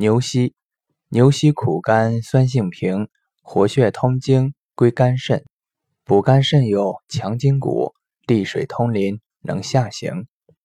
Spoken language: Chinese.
牛膝牛膝苦甘酸性平活血通经归肝肾。补肝肾有强筋骨利水通淋能下行。